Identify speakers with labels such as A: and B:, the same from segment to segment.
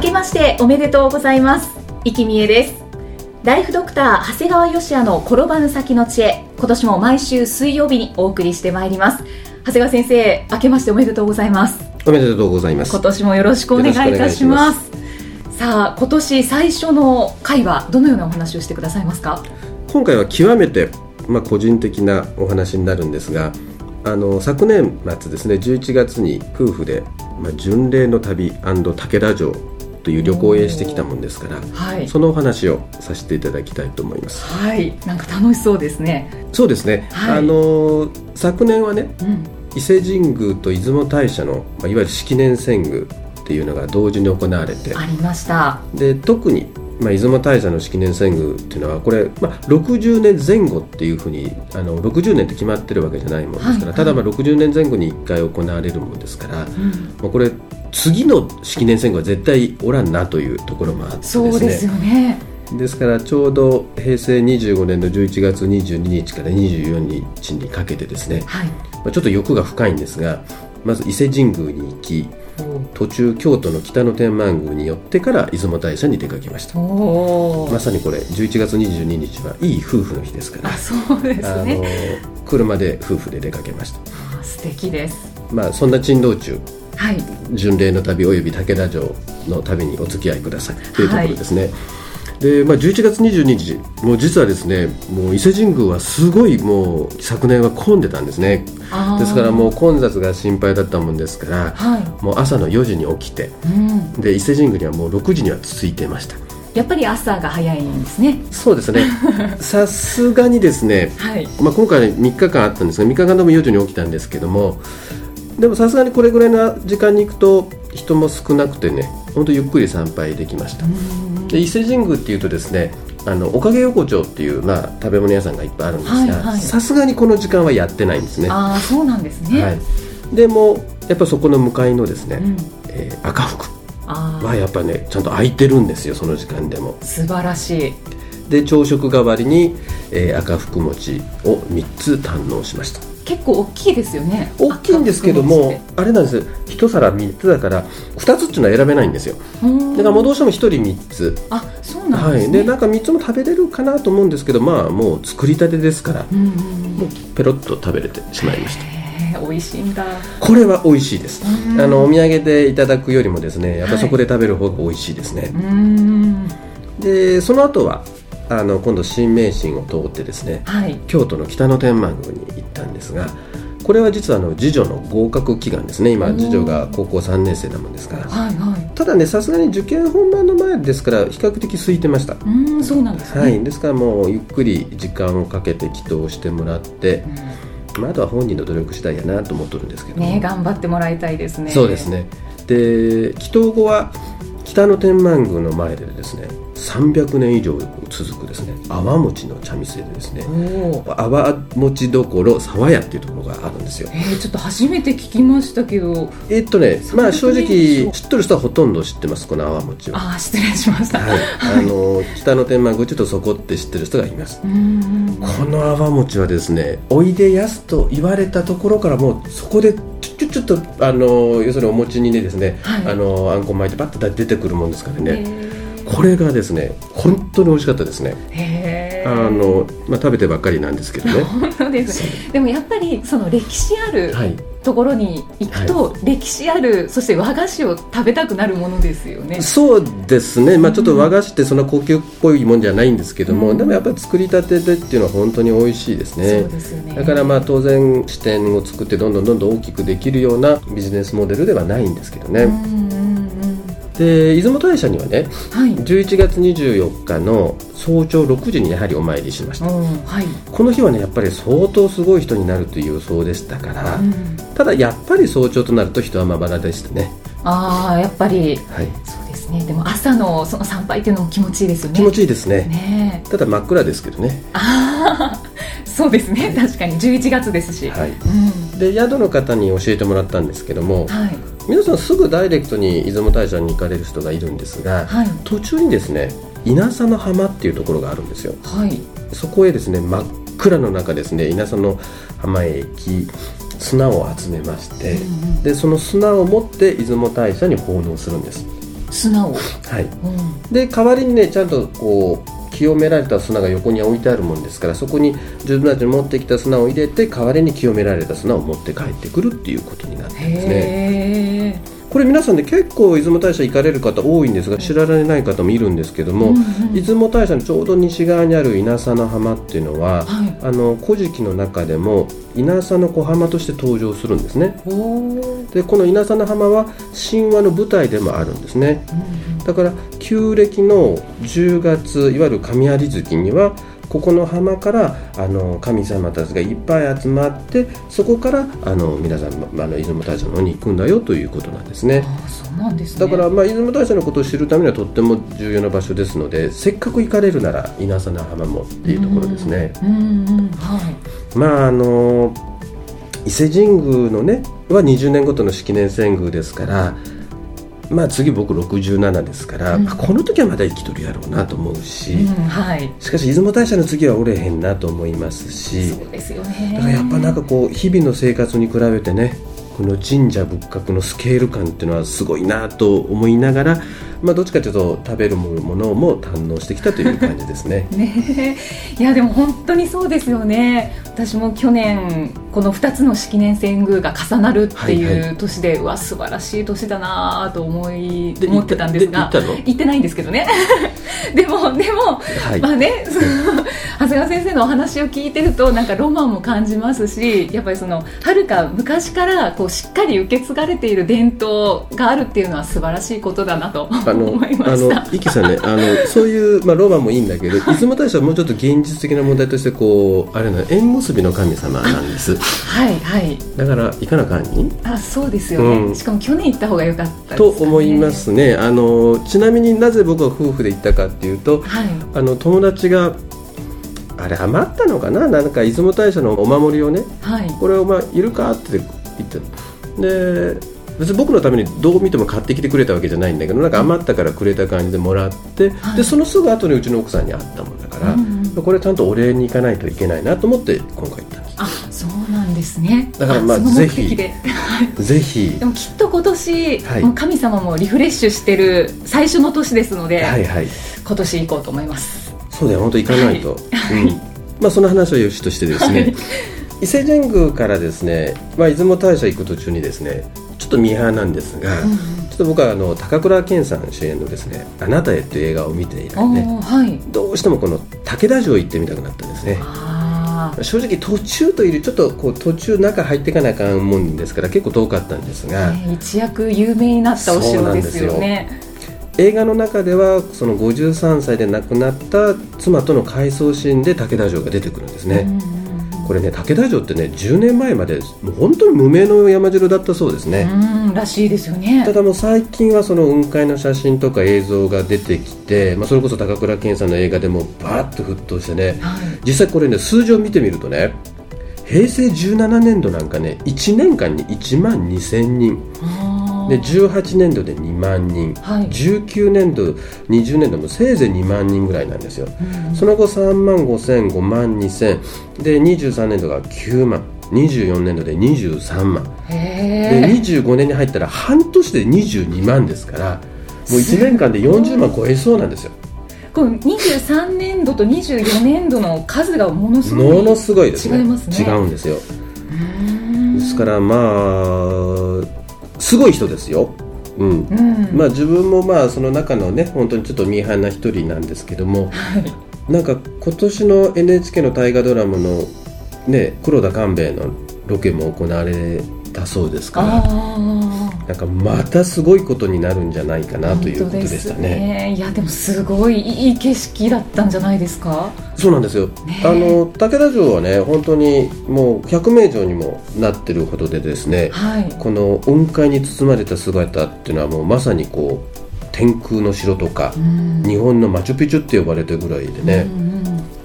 A: 明けましておめでとうございます。生きみえです。ライフドクター長谷川芳也の転ばぬ先の知恵。今年も毎週水曜日にお送りしてまいります。長谷川先生明けましておめでとうございます。
B: おめでとうございます。
A: 今年もよろしくお願いいたします。さあ今年最初の回はどのようなお話をしてくださいますか？
B: 今回は極めて、まあ、個人的なお話になるんですがあの昨年末ですね11月に夫婦で、まあ、巡礼の旅武田城という旅行へしてきたもんですから、はい、そのお話をさせていただきたいと思います。
A: はい。なんか楽しそうですね。
B: そうですね、はい、あの昨年はね、うん。伊勢神宮と出雲大社の、まあ、いわゆる式年遷宮っていうのが同時に行われて
A: ありました。
B: で特に、まあ、出雲大社の式年遷宮っていうのはこれ、まあ、60年前後っていうふうにあの60年って決まってるわけじゃないもんですから、はいはい、ただまあ60年前後に1回行われるもんですから、うん、まあ、これ次の式年遷宮は絶対おらんなというところもあってです
A: ね。そうですよね。
B: ですからちょうど平成25年の11月22日から24日にかけてですね、はい、まあ、ちょっと欲が深いんですがまず伊勢神宮に行き途中京都の北野天満宮に寄ってから出雲大社に出かけました。まさにこれ11月22日はいい夫婦の日ですから。
A: そうですね。
B: 車で夫婦で出かけました。
A: 素敵です。
B: まあそんな珍道中はい、巡礼の旅および武田城の旅にお付き合いください。というところですね、はいで、まあ、11月22日もう実はですねもう伊勢神宮はすごいもう昨年は混んでたんですね。ですからもう混雑が心配だったもんですから、はい、もう朝の4時に起きて、うん、で伊勢神宮にはもう6時には着いてました。
A: やっぱり朝が早いんですね。
B: そうですね。さすがにですね、はい、まあ、今回3日間あったんですが3日間でも4時に起きたんですけどもでもさすがにこれぐらいの時間に行くと人も少なくてね本当ゆっくり参拝できました。で伊勢神宮っていうとですねあのおかげ横丁っていう、まあ、食べ物屋さんがいっぱいあるんですがさすがにこの時間はやってないんですね。
A: ああそうなんですね、はい、
B: でもやっぱそこの向かいのですね、うん、えー、赤福はやっぱねちゃんと空いてるんですよその時間でも。
A: 素晴らしい。
B: で朝食代わりに、えー、赤福餅を3つ堪能しました
A: 結構大きいですよね。
B: 大きいんですけどもあれなんです。一皿3つだから2つっていうのは選べないんですよ。だからもうどうしても1人3つ。
A: あそうなんです、
B: ね、はい、でなんか3つも食べれるかなと思うんですけどまあもう作りたてですから、うんうん、もうペロッと食べれてしまいました。
A: 美味しいんだ。
B: これは美味しいです。あのお土産でいただくよりもですねやっぱそこで食べる方が美味しいですね、はい、でその後はあの今度新名神を通ってですね、はい、京都の北野天満宮に行ったんですがこれは実はあの次女の合格祈願ですね。今次女が高校3年生なもんですから、はいはい、ただねさすがに受験本番の前ですから比較的空いてました。
A: うんそうなんです、ね、
B: はい、ですからもうゆっくり時間をかけて祈祷してもらって、まあ、あとは本人の努力次第やなと思っとるんですけど
A: ね頑張ってもらいたいですね。
B: そうですね。で祈祷後は北野天満宮の前でですね300年以上続くですね泡餅の茶店でですね泡餅どころ沢屋っていうところがあるんですよ。
A: えー、ちょっと初めて聞きましたけど。
B: えー、っとねまあ正直知ってる人はほとんど知ってますこの泡餅
A: は。あ失礼しました、はい、
B: あの 北の天満宮ちょっとそこって知ってる人がいます。この泡餅はですねおいでやすと言われたところからもうそこでちょちょっとあの要するにお餅にねですね、はい、あのあんこ巻いてバッと出てくるもんですからねこれがですね本当に美味しかったですね。あの、まあ、食べてばっかりなんですけどね。
A: 本当ですでもやっぱりその歴史ある、はい、ところに行くと、はい、歴史あるそして和菓子を食べたくなるものですよね。
B: そうですね、まあ、ちょっと和菓子ってそんな高級っぽいもんじゃないんですけども、うん、でもやっぱり作りたてでっていうのは本当に美味しいですね。そうですよね。だからまあ当然支店を作ってどんどんどんどん大きくできるようなビジネスモデルではないんですけどね、うんで出雲大社にはね、はい、11月24日の早朝6時にやはりお参りしました、はい、この日はねやっぱり相当すごい人になるという予想でしたから、うん、ただやっぱり早朝となると人はまばらでしたね。
A: ああやっぱり、はい、そうですね。でも朝のその参拝っていうのも気持ちいいですよね。
B: 気持ちいいですね。ね。ただ真っ暗ですけどね。
A: ああ そうですね。確かに。11月ですし、はい。
B: うん、で宿の方に教えてもらったんですけども、はい、皆さんすぐダイレクトに出雲大社に行かれる人がいるんですが、はい、途中にですね稲佐の浜っていうところがあるんですよ、はい、そこへですね真っ暗の中ですね稲佐の浜へ行き砂を集めまして、うんうん、でその砂を持って出雲大社に奉納するんです。
A: 砂を。
B: はい、うん、で代わりにねちゃんとこう清められた砂が横に置いてあるもんですからそこに自分たちの持ってきた砂を入れて代わりに清められた砂を持って帰ってくるっていうことになってますね。これ皆さんね結構出雲大社行かれる方多いんですが知られない方もいるんですけども、うんうん、出雲大社のちょうど西側にある稲佐の浜っていうのは、はい、あの古事記の中でも稲佐の小浜として登場するんですね。でこの稲佐の浜は神話の舞台でもあるんですね、うんうん、だから旧暦の10月いわゆる神有月にはここの浜からあの神様たちがいっぱい集まってそこからあの皆さん、まあ、の出雲大社の方に行くんだよということなんですね。
A: あそうなんです、
B: ね、だから、まあ、出雲大社のことを知るためにはとっても重要な場所ですのでせっかく行かれるなら稲佐の浜もっていうところですね。はい、まああの伊勢神宮のねは20年ごとの式年遷宮ですから。まあ、次僕67ですから、うん、この時はまだ生きとるやろうなと思うし、うんはい、しかし出雲大社の次はおれへんなと思いますし
A: そうですよね。
B: だからやっぱなんかこう日々の生活に比べてねこの神社仏閣のスケール感っていうのはすごいなと思いながら、まあ、どっちかというと食べるものも堪能してきたという感じですね。
A: ね。いやでも本当にそうですよね。私も去年この2つの式年遷宮が重なるっていう年で、はい。はい、うわ素晴らしい年だなと思い思ってたんですが行ってないんですけどね。でもでも、はい、まあね 長谷川先生のお話を聞いてるとなんかロマンも感じますしやっぱりそのはるか昔からこうしっかり受け継がれている伝統があるっていうのは素晴らしいことだなと思いまし
B: た。さんね、あの、そういう、まあ、ロマンもいいんだけど、出雲大社はもうちょっと現実的な問題として、こう、あれな、縁結びの神様なんです。
A: はい、はい。
B: だから、行かなかんに？
A: あ、そうですよね、うん、しかも、去年行った方が良かった、
B: ね、と思いますね。あの、ちなみになぜ僕は夫婦で行ったかっていうと、はい、あの、友達が。あれ余ったのかな？なんか出雲大社のお守りをね、はい、これをまあいるか？って言ってで別に僕のためにどう見ても買ってきてくれたわけじゃないんだけどなんか余ったからくれた感じでもらって、はい、でそのすぐ後にうちの奥さんに会ったもんだから、うんうん、これちゃんとお礼に行かないといけないなと思って今回
A: ですね。
B: だからまあぜひぜひ。
A: でもきっと今年、はい、神様もリフレッシュしてる最初の年ですので、はいはい、今年行こうと思います。
B: そうだよ本当行かないと、はい、うん、まあその話はよしとしてですね、伊勢神宮からですね、まあ、出雲大社行く途中にですねちょっとミーハーなんですが、うん、ちょっと僕はあの高倉健さん主演のですね「あなたへ」という映画を見て以来ね、はい、どうしてもこの武田城行ってみたくなったんですね正直途中というよりちょっとこう途中中入っていかなあかんもんですから結構遠かったんですが、
A: えー、一躍有名になったお城ですよね。
B: 映画の中ではその53歳で亡くなった妻との回想シーンで武田城が出てくるんですね、うんこれね武田城ってね10年前までもう本当に無名の山城だったそうですね。
A: らしいですよね。
B: ただもう最近はその雲海の写真とか映像が出てきて、まあ、それこそ高倉健さんの映画でもバーッと沸騰してね、はい、実際これね数字を見てみるとね平成17年度なんかね1年間に1万2000人で18年度で2万人、はい、19年度20年度もせいぜい2万人ぐらいなんですよ、うん、その後3万5000 5万2000で23年度が9万。24年度で23万。で25年に入ったら半年で22万ですからもう1年間で40万超えそうなんですよ。
A: この23年度と24年度の数がものすごい。
B: ものすごいですね。
A: 違いますね。
B: 違うんですよ。ですからまあすごい人ですよ。うん、うん、まあ自分もまあその中のね本当にちょっとミーハーな一人なんですけども、はい、なんか今年の NHK の大河ドラマのね黒田官兵衛のロケも行われたそうですから。なんかまたすごいことになるんじゃないかなということでしたね、
A: ね、いやでもすごいいい景色だったんじゃないですか？
B: そうなんですよ、ね、あの武田城はね本当にもう100名城にもなってるほどでですね、はい、この雲海に包まれた姿っていうのはもうまさにこう天空の城とか、日本のマチュピチュって呼ばれてるぐらいでね、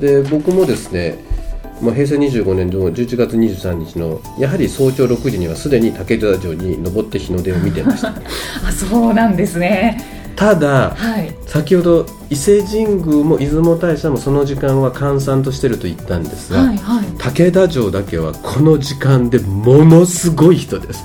B: で僕もですねまあ、平成25年の11月23日のやはり早朝6時にはすでに武田城に登って日の出を見てました。
A: あそうなんですね。
B: ただ、はい、先ほど伊勢神宮も出雲大社もその時間は閑散としてると言ったんですが、はいはい、武田城だけはこの時間でものすごい人です。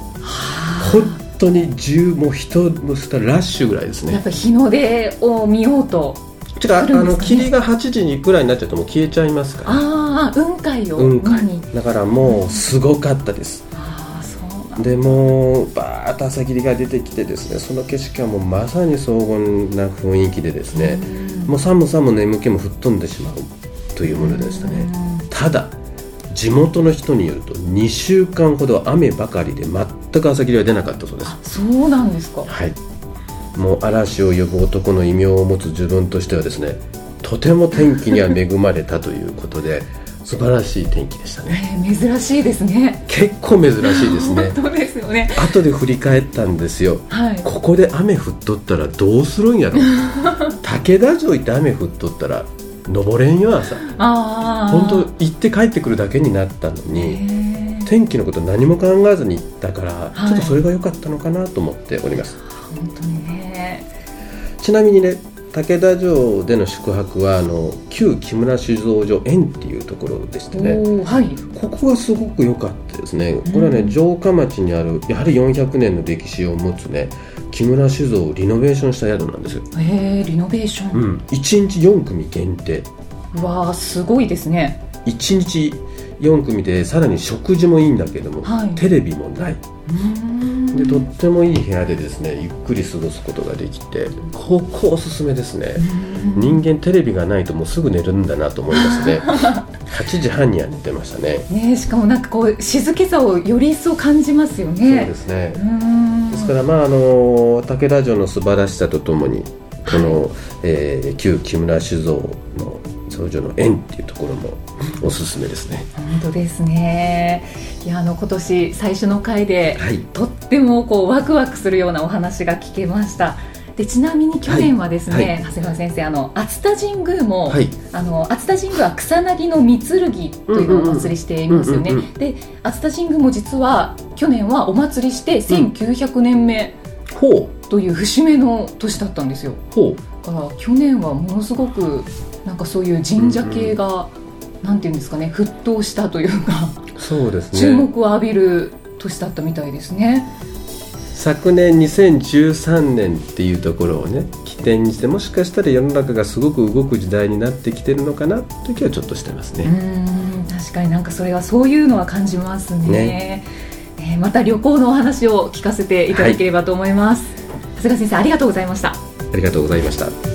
B: 本当に10もう人もしたラッシュぐらいですね。
A: やっぱ日の出を見ようと
B: 違う、ね、あの霧が8時にくらいになっちゃうともう消えちゃいますから
A: ああ雲海を
B: 雲海。だからもうすごかったです、うん、ああそうでもうバーッと朝霧が出てきてですねその景色はもうまさに荘厳な雰囲気でですね、うもう寒さも眠気も吹っ飛んでしまうというものでしたね、ただ地元の人によると2週間ほど雨ばかりで全く朝霧は出なかったそうです。
A: そうなんですか。
B: はい。もう嵐を呼ぶ男の異名を持つ自分としてはですねとても天気には恵まれたということで素晴らしい天気でしたね、
A: えー、珍しいですね。
B: 結構珍しいですね。
A: 本当ですよね。
B: 後で振り返ったんですよ、はい、ここで雨降っとったらどうするんやろ。武田城行って雨降っとったら登れんよ朝。本当行って帰ってくるだけになったのに天気のこと何も考えずに行ったから、はい、ちょっとそれが良かったのかなと思っております。
A: 本当にね。
B: ちなみにね武田城での宿泊はあの旧木村酒造所園っていうところでしてね、はい、ここがすごく良かったですね。これはね城下町にあるやはり400年の歴史を持つね木村酒造をリノベーションした宿なんですよ。
A: へえリノベーション、うん、1
B: 日4組限定。
A: うわすごいですね。
B: 1日4組でさらに食事もいいんだけども、はい、テレビもないでとってもいい部屋でですねゆっくり過ごすことができてここおすすめですね。人間テレビがないともうすぐ寝るんだなと思いますね。8時半には寝てましたね。
A: ねしかもなんかこう静けさをより一層感じますよね。そ
B: うですね。ですからまああの武田城の素晴らしさとともにこの、はい、えー、旧木村酒造の少女の縁っていうところもおすすめですね。
A: 本当ですね。いやあの今年最初の回で、はい、とってもこうワクワクするようなお話が聞けました。でちなみに去年はですね、はいはい、長谷川先生あの熱田神宮も、はい、あの熱田神宮は草薙の三剣というのをお祭りしていますよね。で熱田神宮も実は去年はお祭りして1900年目、という節目の年だったんですよ。ほうだから去年はものすごくなんかそういう神社系が、うんうん、なんていうんですかね沸騰したというか
B: そうですね。
A: 注目を浴びる年だったみたいですね。
B: 昨年2013年っていうところをね起点にしてもしかしたら世の中がすごく動く時代になってきてるのかなという気はちょっとしてますね。
A: うん確かになんかそれはそういうのは感じますね。ね、えー、また旅行のお話を聞かせていただければと思います、はい、長谷川先生ありがとうございました。あ
B: りがとうございました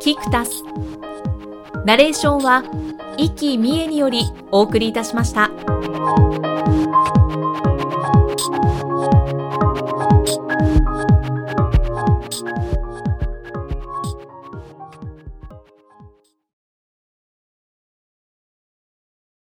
A: キクタスナレーションは生きみえによりお送りいたしました。